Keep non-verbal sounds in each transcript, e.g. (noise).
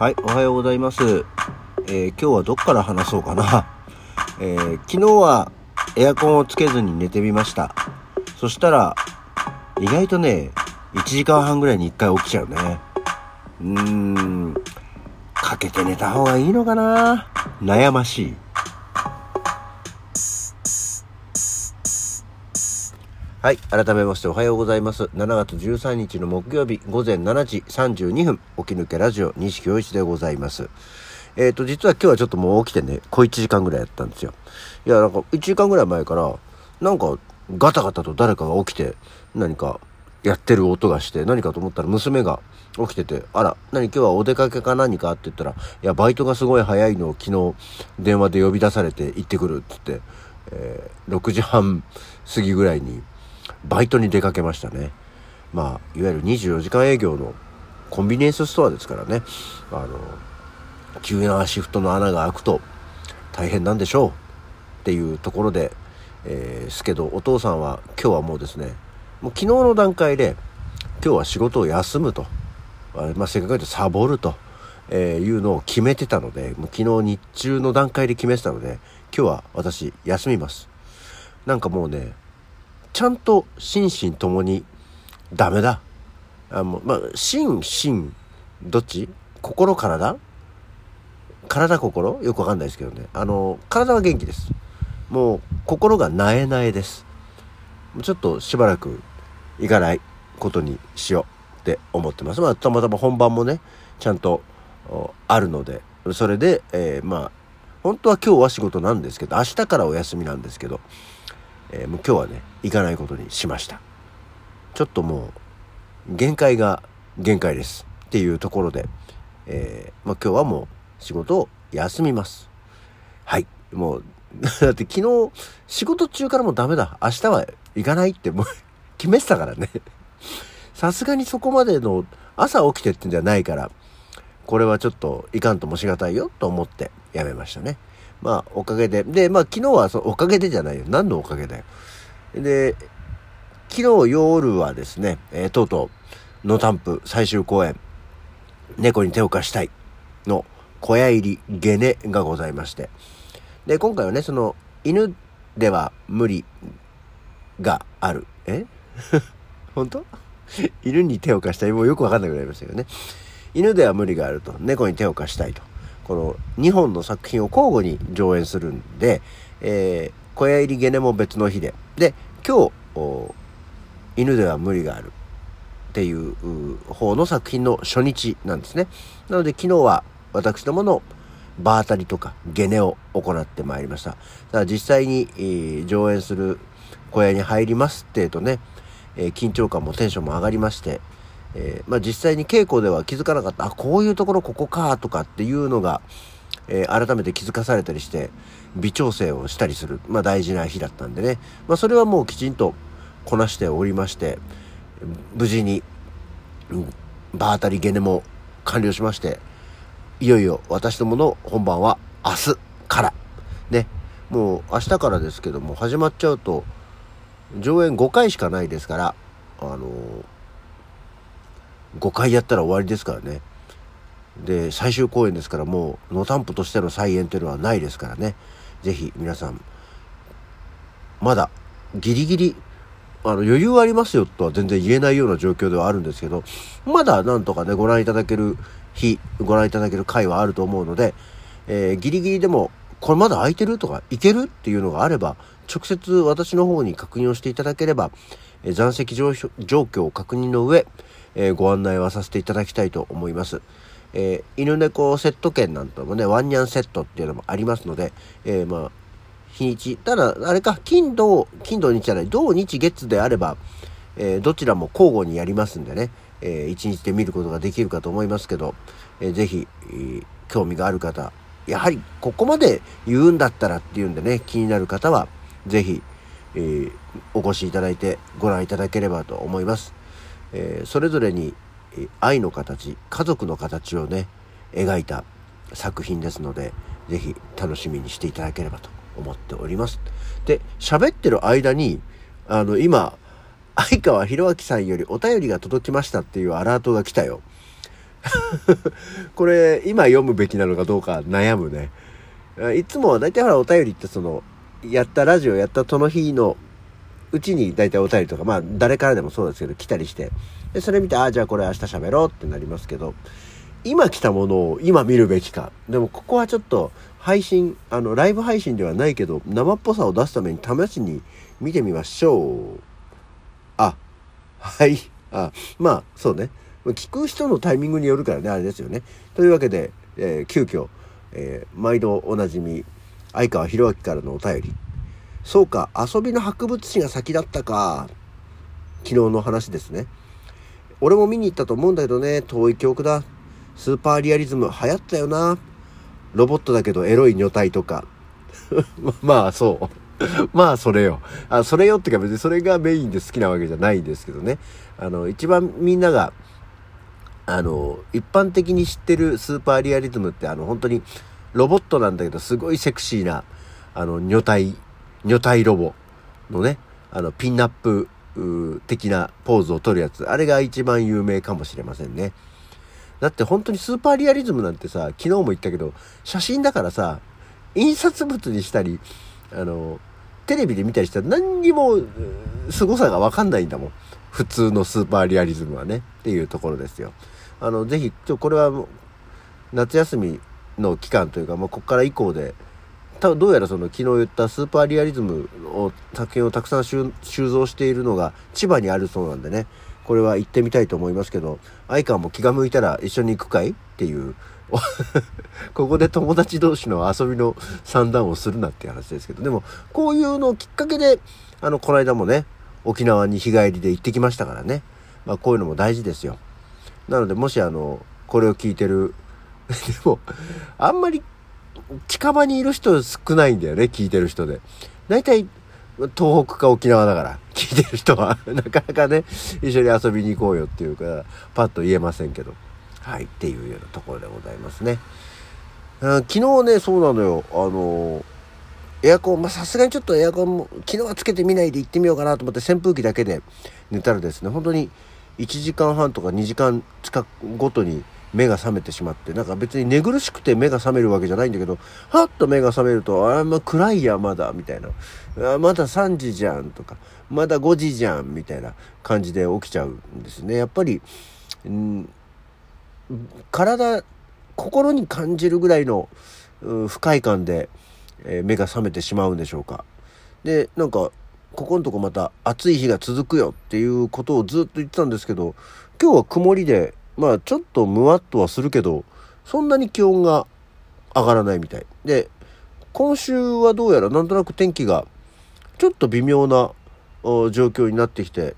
はい、おはようございます。えー今日はどっから話そうかな。(laughs) えー昨日はエアコンをつけずに寝てみました。そしたら、意外とね、1時間半ぐらいに1回起きちゃうね。うーん、かけて寝た方がいいのかな？悩ましい。はい。改めましておはようございます。7月13日の木曜日午前7時32分、起き抜けラジオ西京一でございます。えっ、と、実は今日はちょっともう起きてね、小1時間ぐらいやったんですよ。いや、なんか1時間ぐらい前から、なんかガタガタと誰かが起きて、何かやってる音がして、何かと思ったら娘が起きてて、あら、何今日はお出かけか何かって言ったら、いや、バイトがすごい早いのを昨日電話で呼び出されて行ってくるって言って、えー6時半過ぎぐらいにバイトに出かけましたね。まあ、いわゆる24時間営業のコンビニエンスストアですからね。あの、急なシフトの穴が開くと大変なんでしょうっていうところで、えーすけど、お父さんは今日はもうですね、もう昨日の段階で今日は仕事を休むと、あまあ、せっかくでサボると、えーいうのを決めてたので、もう昨日日中の段階で決めてたので、今日は私休みます。なんかもうね、ちゃんと心身ともにダメだ。あもうまあ、心身どっち？心体？体心？よくわかんないですけどね。あの、体は元気です。もう心がなえなえです。ちょっとしばらく行かないことにしようって思ってます。まあ、たまたま本番もね、ちゃんとあるので、それで、えーまあ、本当は今日は仕事なんですけど、明日からお休みなんですけど、えーもう今日はね、行かないことにしました。ちょっともう、限界が限界です。っていうところで、えーまあ今日はもう仕事を休みます。はい。もう、(laughs) だって昨日仕事中からもうダメだ。明日は行かないってもう (laughs) 決めてたからね。さすがにそこまでの朝起きてってんじゃないから、これはちょっといかんともしがたいよと思ってやめましたね。まあおかげで。で、まあ昨日はそおかげでじゃないよ。何のおかげだよ。で、昨日夜はですね、えーとうとう、ノタンプ最終公演、猫に手を貸したいの小屋入りゲネがございまして。で、今回はね、その、犬では無理がある。え？(laughs) 本当？(laughs) 犬に手を貸したい。もうよくわかんなくなりましたけどね。犬では無理があると。猫に手を貸したいと。この2本の作品を交互に上演するんで、えー小屋入りゲネも別の日で。で、今日、犬では無理があるっていう方の作品の初日なんですね。なので昨日は私どもの場当たりとかゲネを行ってまいりました。だから実際に、上演する小屋に入りますってえとね、え緊張感もテンションも上がりまして、えーまあ実際に稽古では気づかなかった、あ、こういうところここかとかっていうのが、えー改めて気づかされたりして、微調整をしたりする、まあ大事な日だったんでね、まあそれはもうきちんとこなしておりまして、無事に、うん場当たりゲネも完了しまして、いよいよ私どもの本番は明日から。ね。もう明日からですけども、始まっちゃうと、上演5回しかないですから、あの5回やったら終わりですからね。で、最終公演ですからもう、野担保としての再演というのはないですからね。ぜひ皆さん、まだギリギリ、あの余裕ありますよとは全然言えないような状況ではあるんですけど、まだなんとかね、ご覧いただける日、ご覧いただける回はあると思うので、えーギリギリでも、これまだ空いてるとか、いけるっていうのがあれば、直接私の方に確認をしていただければ、え残席状況を確認の上、えご案内はさせていただきたいと思います。えー犬猫セット券なんともね、ワンニャンセットっていうのもありますので、えーまあ、日にち、ただ、あれか、金土、金土日じゃない、土日月であれば、えーどちらも交互にやりますんでね、えー一日で見ることができるかと思いますけど、えーぜひ、えー興味がある方、やはりここまで言うんだったらっていうんでね、気になる方は、ぜひ、えーお越しいただいてご覧いただければと思います。えーそれぞれにえ愛の形、家族の形をね、描いた作品ですので、ぜひ楽しみにしていただければと思っております。で、喋ってる間に、あの、今、相川博明さんよりお便りが届きましたっていうアラートが来たよ。(laughs) これ、今読むべきなのかどうか悩むね。いつもは大体ほらお便りってその、やったラジオやったその日のうちに大体お便りとか、まあ誰からでもそうですけど来たりして、で、それ見て、ああ、じゃあこれ明日喋ろうってなりますけど、今来たものを今見るべきか。でもここはちょっと配信、あの、ライブ配信ではないけど、生っぽさを出すために試しに見てみましょう。あ、はい。あ、まあ、そうね。聞く人のタイミングによるからね、あれですよね。というわけで、えー、急遽、えー、毎度おなじみ、相川博明からのお便り。そうか、遊びの博物誌が先だったか。昨日の話ですね。俺も見に行ったと思うんだけどね、遠い記憶だ。スーパーリアリズム流行ったよな。ロボットだけどエロい女体とか。(laughs) まあそう。(laughs) まあそれよ。あ、それよってか別にそれがメインで好きなわけじゃないんですけどね。あの、一番みんなが、あの、一般的に知ってるスーパーリアリズムってあの、本当にロボットなんだけど、すごいセクシーな、あの、女体、女体ロボのね、あの、ピンナップ的なポーズを取るやつ。あれが一番有名かもしれませんね。だって本当にスーパーリアリズムなんてさ、昨日も言ったけど、写真だからさ、印刷物にしたり、あの、テレビで見たりしたら何にも凄さがわかんないんだもん。普通のスーパーリアリズムはね。っていうところですよ。あの、ぜひ、ちょ、これは夏休みの期間というか、もうここから以降で、多分どうやらその昨日言ったスーパーリアリズムを作品をたくさん収蔵しているのが千葉にあるそうなんでね。これは行ってみたいと思いますけど相川も気が向いたら一緒に行くかいっていう (laughs) ここで友達同士の遊びの算段をするなっていう話ですけど。でもこういうのをきっかけであのこの間もね沖縄に日帰りで行ってきましたからね、まあ、こういうのも大事ですよ。なのでもしあのこれを聞いてる (laughs) でもあんまり近場にいる人少ないんだよね、聞いてる人で。大体、東北か沖縄だから、聞いてる人は (laughs) なかなかね、一緒に遊びに行こうよっていうか、パッと言えませんけど。はい、っていうようなところでございますね。昨日ね、そうなのよ。あの、エアコン、まさすがにちょっとエアコンも、昨日はつけてみないで行ってみようかなと思って扇風機だけで寝たらですね、本当に1時間半とか2時間近くごとに目が覚めてしまって、なんか別に寝苦しくて目が覚めるわけじゃないんだけど、はっと目が覚めると、あん、ま、暗いや、まだ、みたいな。あまだ3時じゃん、とか、まだ5時じゃん、みたいな感じで起きちゃうんですね。やっぱり、うん体、心に感じるぐらいの不快感で、えー、目が覚めてしまうんでしょうか。で、なんか、ここのとこまた暑い日が続くよっていうことをずっと言ってたんですけど、今日は曇りでまあちょっとムワっとはするけど、そんなに気温が上がらないみたい。で、今週はどうやらなんとなく天気がちょっと微妙な状況になってきて、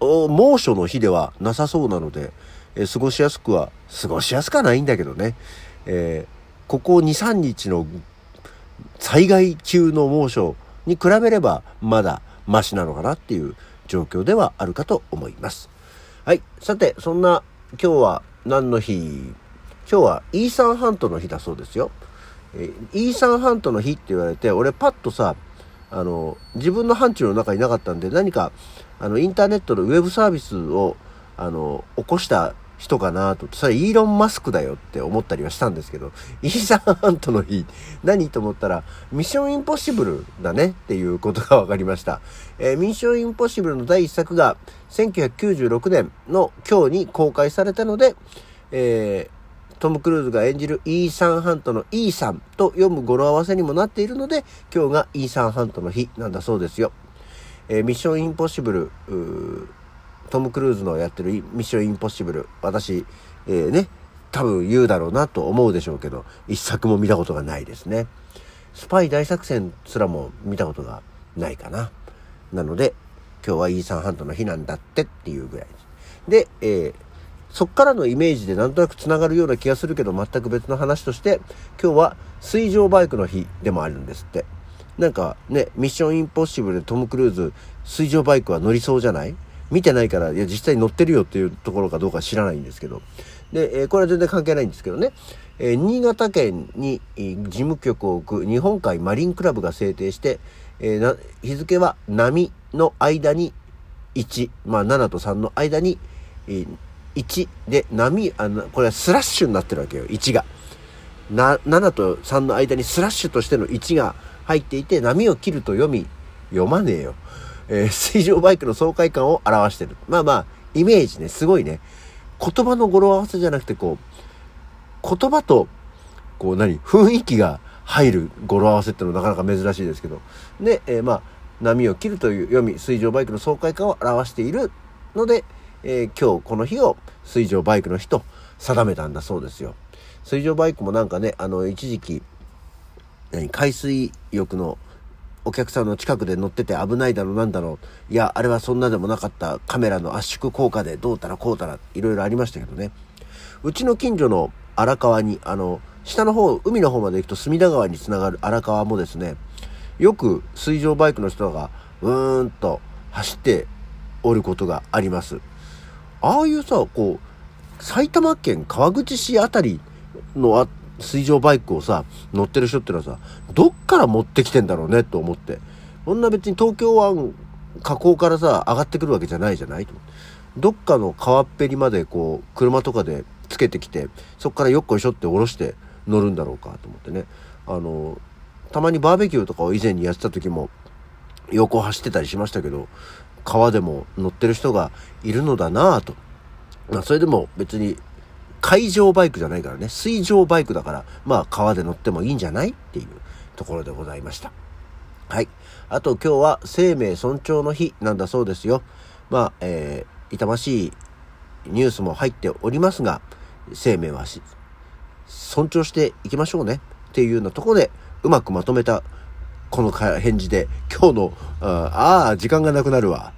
猛暑の日ではなさそうなので、えー、過ごしやすくは、過ごしやすくはないんだけどね、えー、ここ2、3日の災害級の猛暑に比べればまだマシなのかなっていう状況ではあるかと思います。はい。さて、そんな今日は何の日？今日はイーサンハントの日だそうですよ。えイーサンハントの日って言われて、俺パッとさ、あの、自分の範疇の中になかったんで、何か、あの、インターネットのウェブサービスを、あの、起こした人かなと。それイーロン・マスクだよって思ったりはしたんですけど、(laughs) イーサンハントの日、何と思ったら、ミッション・インポッシブルだねっていうことが分かりました。えー、ミッション・インポッシブルの第一作が1996年の今日に公開されたので、えー、トム・クルーズが演じるイーサン・ハントのイーサンと読む語呂合わせにもなっているので、今日がイーサン・ハントの日なんだそうですよ。えー、ミッション・インポッシブル、トム・クルーズのやってるミッション・インポッシブル、私、えー、ね、多分言うだろうなと思うでしょうけど、一作も見たことがないですね。スパイ大作戦すらも見たことがないかな。なので、今日はイーサンハントの日なんだってっていうぐらいで。えー、そっからのイメージでなんとなく繋がるような気がするけど、全く別の話として、今日は水上バイクの日でもあるんですって。なんかね、ミッションインポッシブルでトム・クルーズ、水上バイクは乗りそうじゃない？見てないから、いや、実際に乗ってるよっていうところかどうか知らないんですけど。で、え、これは全然関係ないんですけどね。え、新潟県に、事務局を置く日本海マリンクラブが制定して、えー、日付は波の間に1、まあ7と3の間に、えー、1で波、あの、これはスラッシュになってるわけよ、1が。な、7と3の間にスラッシュとしての1が入っていて、波を切ると読み、読まねえよ。えー、水上バイクの爽快感を表してる。まあまあ、イメージね、すごいね。言葉の語呂合わせじゃなくて、こう、言葉と、こう何、雰囲気が入る語呂合わせってのはなかなか珍しいですけど。で、えー、まあ、波を切るという読み、水上バイクの爽快感を表しているので、えー、今日この日を水上バイクの日と定めたんだそうですよ。水上バイクもなんかね、あの、一時期、何、海水浴のお客さんの近くで乗ってて危ないだろなんだろう。いや、あれはそんなでもなかったカメラの圧縮効果でどうたらこうたら、いろいろありましたけどね。うちの近所の荒川に、あの、下の方、海の方まで行くと隅田川につながる荒川もですね、よく水上バイクの人がうーんと走っておることがあります。ああいうさ、こう、埼玉県川口市あたりのあ水上バイクをさ、乗ってる人ってのはさ、どっから持ってきてんだろうねと思って。こんな別に東京湾河口からさ、上がってくるわけじゃないじゃないと。どっかの川っぺりまでこう、車とかでつけてきて、そこからよっこいしょって下ろして乗るんだろうかと思ってね。あの、たまにバーベキューとかを以前にやってた時も、横走ってたりしましたけど、川でも乗ってる人がいるのだなぁと。まあ、それでも別に海上バイクじゃないからね、水上バイクだから、まあ川で乗ってもいいんじゃないっていうところでございました。はい。あと今日は生命尊重の日なんだそうですよ。まあ、えー、痛ましいニュースも入っておりますが、生命は尊重していきましょうねっていうようなところでうまくまとめたこの返事で今日の、ああ、時間がなくなるわ。